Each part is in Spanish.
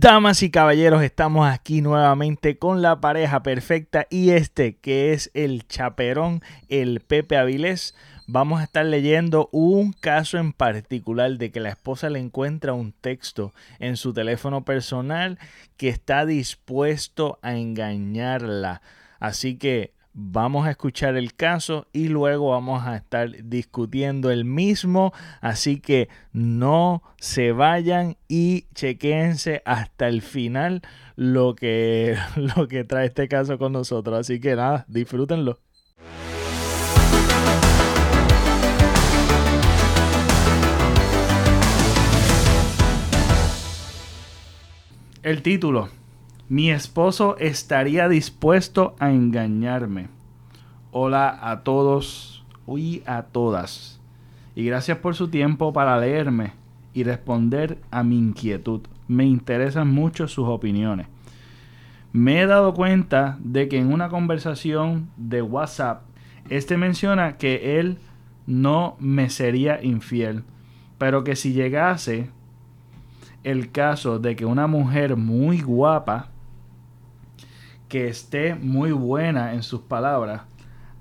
Damas y caballeros, estamos aquí nuevamente con la pareja perfecta y este que es el chaperón, el Pepe Avilés. Vamos a estar leyendo un caso en particular de que la esposa le encuentra un texto en su teléfono personal que está dispuesto a engañarla. Así que Vamos a escuchar el caso y luego vamos a estar discutiendo el mismo. Así que no se vayan y chequense hasta el final lo que, lo que trae este caso con nosotros. Así que nada, disfrútenlo. El título, mi esposo estaría dispuesto a engañarme. Hola a todos y a todas. Y gracias por su tiempo para leerme y responder a mi inquietud. Me interesan mucho sus opiniones. Me he dado cuenta de que en una conversación de WhatsApp, este menciona que él no me sería infiel, pero que si llegase el caso de que una mujer muy guapa que esté muy buena en sus palabras,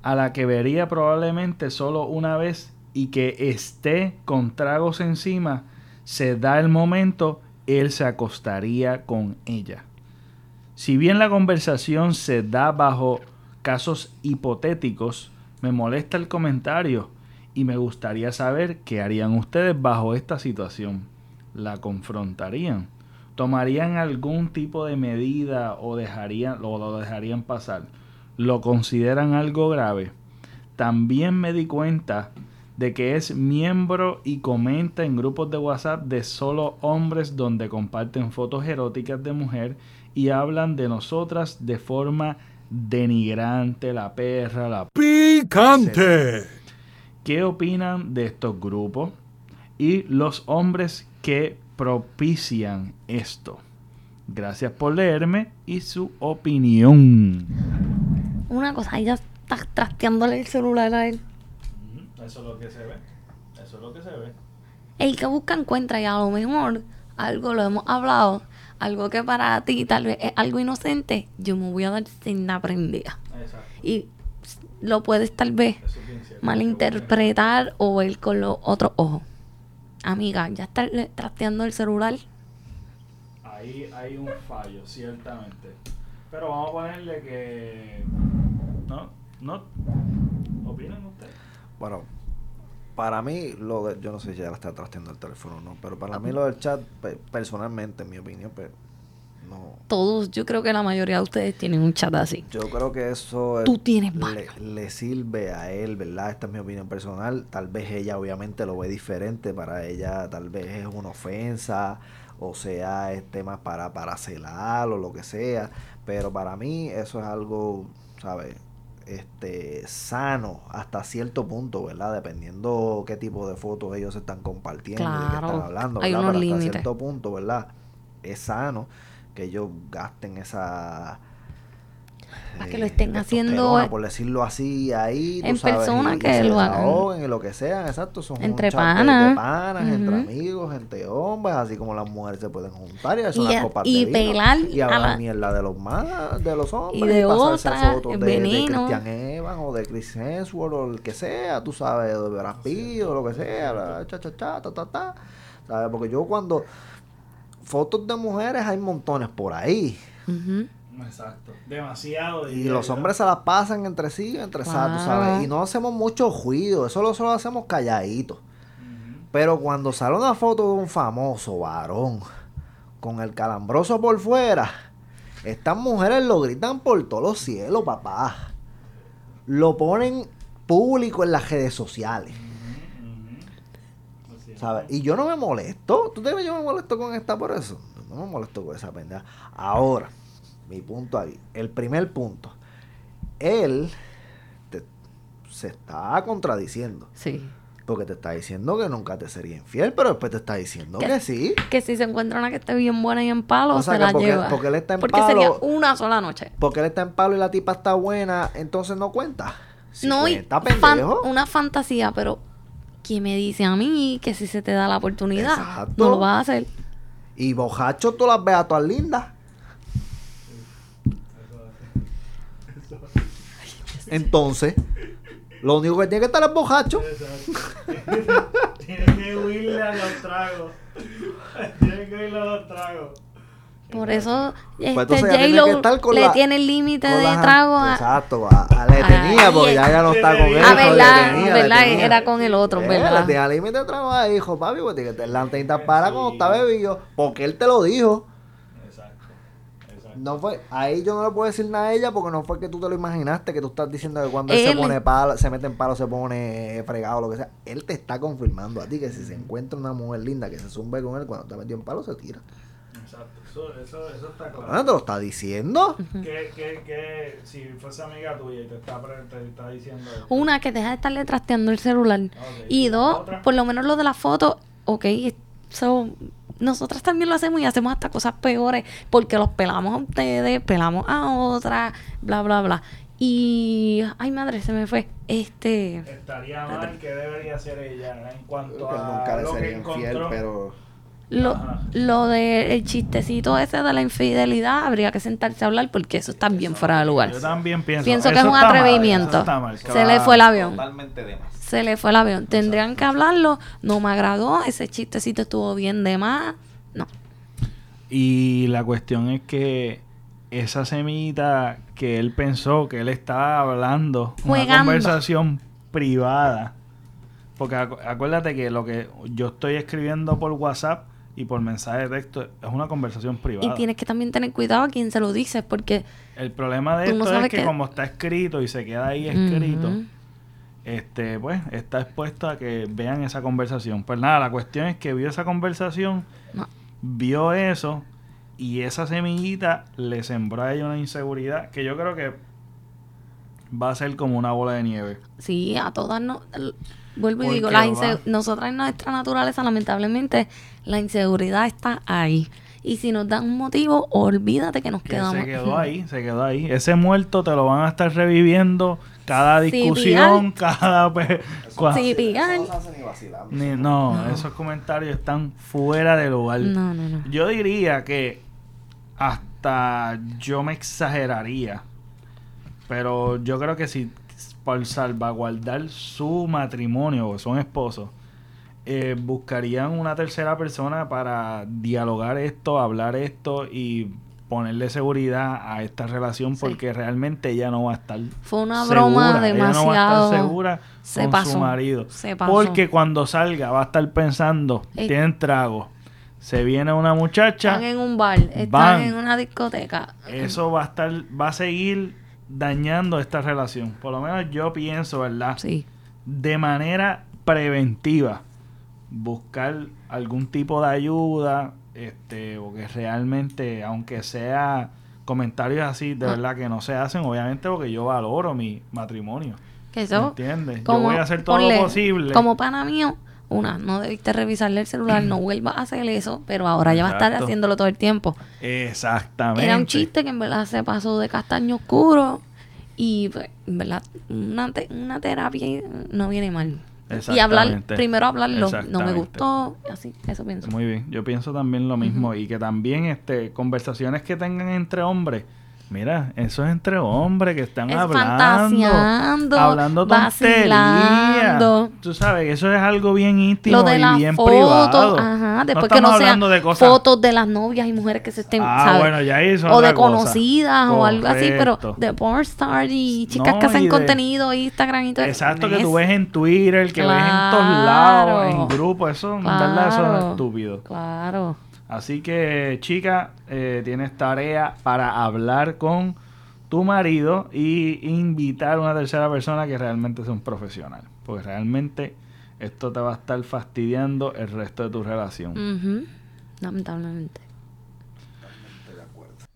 a la que vería probablemente solo una vez y que esté con tragos encima, se da el momento, él se acostaría con ella. Si bien la conversación se da bajo casos hipotéticos, me molesta el comentario y me gustaría saber qué harían ustedes bajo esta situación. ¿La confrontarían? ¿Tomarían algún tipo de medida o, dejarían, lo dejarían pasar? ¿Lo consideran algo grave? También me di cuenta de que es miembro y comenta en grupos de WhatsApp de solo hombres donde comparten fotos eróticas de mujer y hablan de nosotras de forma denigrante, la perra, la picante. ¿Qué opinan de estos grupos y los hombres que propician esto. Gracias por leerme y su opinión. Una cosa, ella está trasteándole el celular a él. Eso es lo que se ve. Eso es lo que se ve. El que busca encuentra y a lo mejor algo lo hemos hablado, algo que para ti tal vez es algo inocente, yo me voy a dar sin aprendida. Exacto. Y lo puedes tal vez malinterpretar o ver con los otros ojos amiga, ya está trasteando el celular. Ahí hay un fallo, ciertamente. Pero vamos a ponerle que. ¿No? ¿No? ¿Opinan ustedes? Bueno, para mí, lo de, yo no sé si ya la está trasteando el teléfono o no, pero para mí lo del chat, personalmente, en mi opinión, pues, todos, yo creo que la mayoría de ustedes tienen un chat así. Yo creo que eso Tú tienes le, sirve a él, ¿verdad? Esta es mi opinión personal. Tal vez ella obviamente lo ve diferente. Para ella tal vez es una ofensa o sea, es tema para, para celar o lo que sea. Pero para mí eso es algo, ¿sabes? Este, sano hasta cierto punto, ¿verdad? Dependiendo qué tipo de fotos ellos están compartiendo y qué están hablando, Hay unos Pero hasta cierto punto, ¿verdad? Es sano que ellos gasten esa para que lo estén haciendo por decirlo así ahí en persona que lo hagan. en lo que sea exacto son entre panas. panas entre amigos entre hombres así como las mujeres se pueden juntar y hacer una copa y de pelar y hablar mierda de los más de los hombres y de otras fotos de, de, Christian Evans o de Chris Hemsworth o el que sea tú sabes de Brad Pitt o lo que sea cha cha cha ta ta ta sabes porque yo cuando fotos de mujeres hay montones por ahí. Exacto. Demasiado. Y los hombres se las pasan entre sí, entre sí, ¿sabes? Y no hacemos mucho ruido, eso lo solo hacemos calladitos. Pero cuando sale una foto de un famoso varón con el calambroso por fuera, estas mujeres lo gritan por todos los cielos, papá. Lo ponen público en las redes sociales. Y yo no me molesto. ¿Tú te ves? Yo me molesto con esta por eso. No me molesto con esa pendeja. Ahora, mi punto ahí. El primer punto. Él se está contradiciendo. Sí. Porque te está diciendo que nunca te sería infiel, pero después te está diciendo que, sí. Que si se encuentra una que esté bien buena y en palo, se la lleva. Porque él está en porque sería una sola noche. Porque él está en palo y la tipa está buena, entonces no cuenta. no, cuenta, una fantasía, pero ¿quién me dice a mí que si se te da la oportunidad, no lo vas a hacer? Y bojacho tú las ves a todas lindas. Entonces, lo único que tiene que estar es bojacho. Tiene que huirle a los tragos. Tiene que huirle a los tragos. Por eso este Pues que J-Lo le la- tiene el límite de trago a, Exacto, a- a- le tenía, porque ya ella no está con él. Ah, le verdad, le tenía. era con el otro, Eh, ¿verdad? Le tenía límite de trago ahí, hijo, papi, porque tiene que tener la antena para cuando está bebido, porque él te lo dijo. Exacto. Exacto. No fue, ahí yo no le puedo decir nada a ella porque no fue que tú te lo imaginaste, que tú estás diciendo que cuando él, se Él- pone palo, se mete en palo, se pone fregado, lo que sea. Él te está confirmando a ti que si se encuentra una mujer linda que se zumbe con él cuando está metido en palo, se tira. Exacto. Eso, eso, eso está Bueno, claro. te lo está diciendo. Que, que, que si fuese amiga tuya y te está, te está diciendo. una que deja de estarle trasteando el celular. Y ¿La dos, otra? por lo menos lo de la foto, ok, so, nosotras también lo hacemos y hacemos hasta cosas peores porque los pelamos a ustedes, pelamos a otras, bla, bla, bla. Y, ay madre, se me fue. Este, Estaría mal que debería hacer ella en cuanto a nunca le lo que sería infiel, encontró. pero... lo, lo del chistecito ese de la infidelidad, habría que sentarse a hablar porque eso está bien fuera de lugar. Yo también pienso. Pienso que eso es un mal, atrevimiento. mal, Se le fue el avión. Totalmente de más. Se le fue el avión. Tendrían que hablarlo. No me agradó. Ese chistecito estuvo bien de más. No. Y la cuestión es que esa semillita que él pensó que él estaba hablando, una Juegando. conversación privada. Porque acu- acuérdate que lo que yo estoy escribiendo por WhatsApp y por mensaje de texto es una conversación Y privada. tienes que también tener cuidado a quién se lo dices porque... El problema de no esto es que que- como está escrito y se queda ahí escrito, este, pues está expuesto a que vean esa conversación. Pues nada, la cuestión es que vio esa conversación, No. vio eso y esa semillita le sembró a ella una inseguridad que yo creo que va a ser como una bola de nieve. Sí, a todas no... l- Vuelvo y digo, la va. inse- nosotras en nuestra naturaleza, lamentablemente, la inseguridad está ahí. Y si nos dan un motivo, olvídate que nos Que quedamos. se quedó ahí, se quedó ahí. Ese muerto te lo van a estar reviviendo cada Sí, discusión, cada... cua- Sí, no ni. Ni- no, esos comentarios están fuera de lugar. No, no, no. Yo diría que hasta yo me exageraría. Pero yo creo que si por salvaguardar su matrimonio o son esposos, eh, buscarían una tercera persona para dialogar esto, hablar esto y ponerle seguridad a esta relación Sí. porque realmente ella no va a estar Fue una segura, broma ella no va a demasiado... estar segura se con pasó, su marido. se pasó. Porque cuando salga va a estar pensando, Ey. tienen trago, se viene una muchacha, Están en un bar, están Van. en una discoteca. eso va a estar, va a seguir dañando esta relación. Por lo menos yo pienso, ¿verdad? Sí. De manera preventiva, buscar algún tipo de ayuda, este, porque realmente, aunque sea comentarios así, de Ah. verdad que no se hacen, obviamente porque yo valoro mi matrimonio. Que ¿Me eso, entiendes? Yo voy a hacer todo ponle, lo posible. Como pana mío, una, no debiste revisarle el celular, no vuelvas a hacer eso, pero ahora ya va a estar haciéndolo todo el tiempo. Exactamente. Era un chiste que en verdad se pasó de castaño oscuro y pues, en verdad una, te- una terapia no viene mal. Y hablar, primero hablarlo, no me gustó, así, eso pienso. Muy bien, yo pienso también lo mismo y que también este conversaciones que tengan entre hombres, mira, eso es entre hombres que están Es hablando, hablando tonterías. Tú sabes, eso es algo bien íntimo Lo de y bien fotos, privado. ajá, después no que no sean de cosas fotos de las novias y mujeres que se estén, Ah, ¿sabes? bueno, ya es o de cosa. conocidas o algo así, pero de pornstar y chicas No, que hacen de- contenido, Instagram y todo eso. Exacto, que tú ves en Twitter, que ves en todos lados, en Claro. grupos, eso, en verdad, eso es Claro. estúpido. Claro. Así que, chica, eh, tienes tarea para hablar con tu marido y invitar a una tercera persona que realmente sea un profesional. Porque realmente esto te va a estar fastidiando el resto de tu relación. Ujú. Lamentablemente.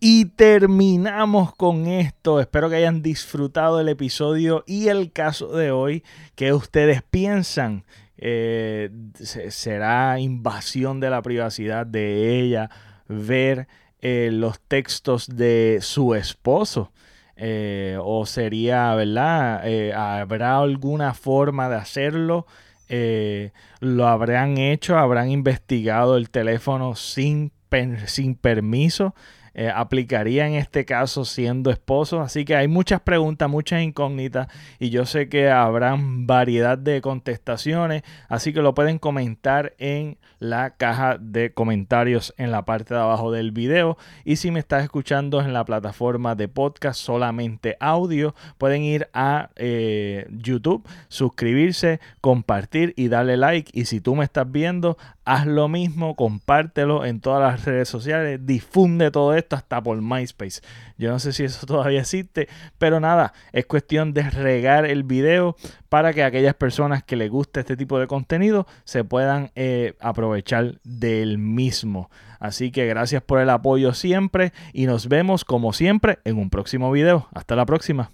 Y terminamos con esto. Espero que hayan disfrutado el episodio y el caso de hoy. ¿Qué ustedes piensan? Eh, se- ¿Será invasión de la privacidad de ella ver eh, los textos de su esposo? Eh, ¿O sería, verdad? ¿Habrá alguna forma de hacerlo? ¿Lo habrán hecho? ¿Habrán investigado el teléfono sin sin permiso. Eh, aplicaría en este caso siendo esposo. Así que hay muchas preguntas, muchas incógnitas y yo sé que habrán variedad de contestaciones, así que lo pueden comentar en la caja de comentarios en la parte de abajo del video y si me estás escuchando en la plataforma de podcast solamente audio, pueden ir a eh, YouTube, suscribirse, compartir y darle like y si tú me estás viendo, haz lo mismo, compártelo en todas las redes sociales, difunde todo esto hasta por MySpace. Yo no sé si eso todavía existe, pero nada, es cuestión de regar el video para que aquellas personas que les guste este tipo de contenido se puedan eh, aprovechar del mismo. Así que gracias por el apoyo siempre y nos vemos como siempre en un próximo video. Hasta la próxima.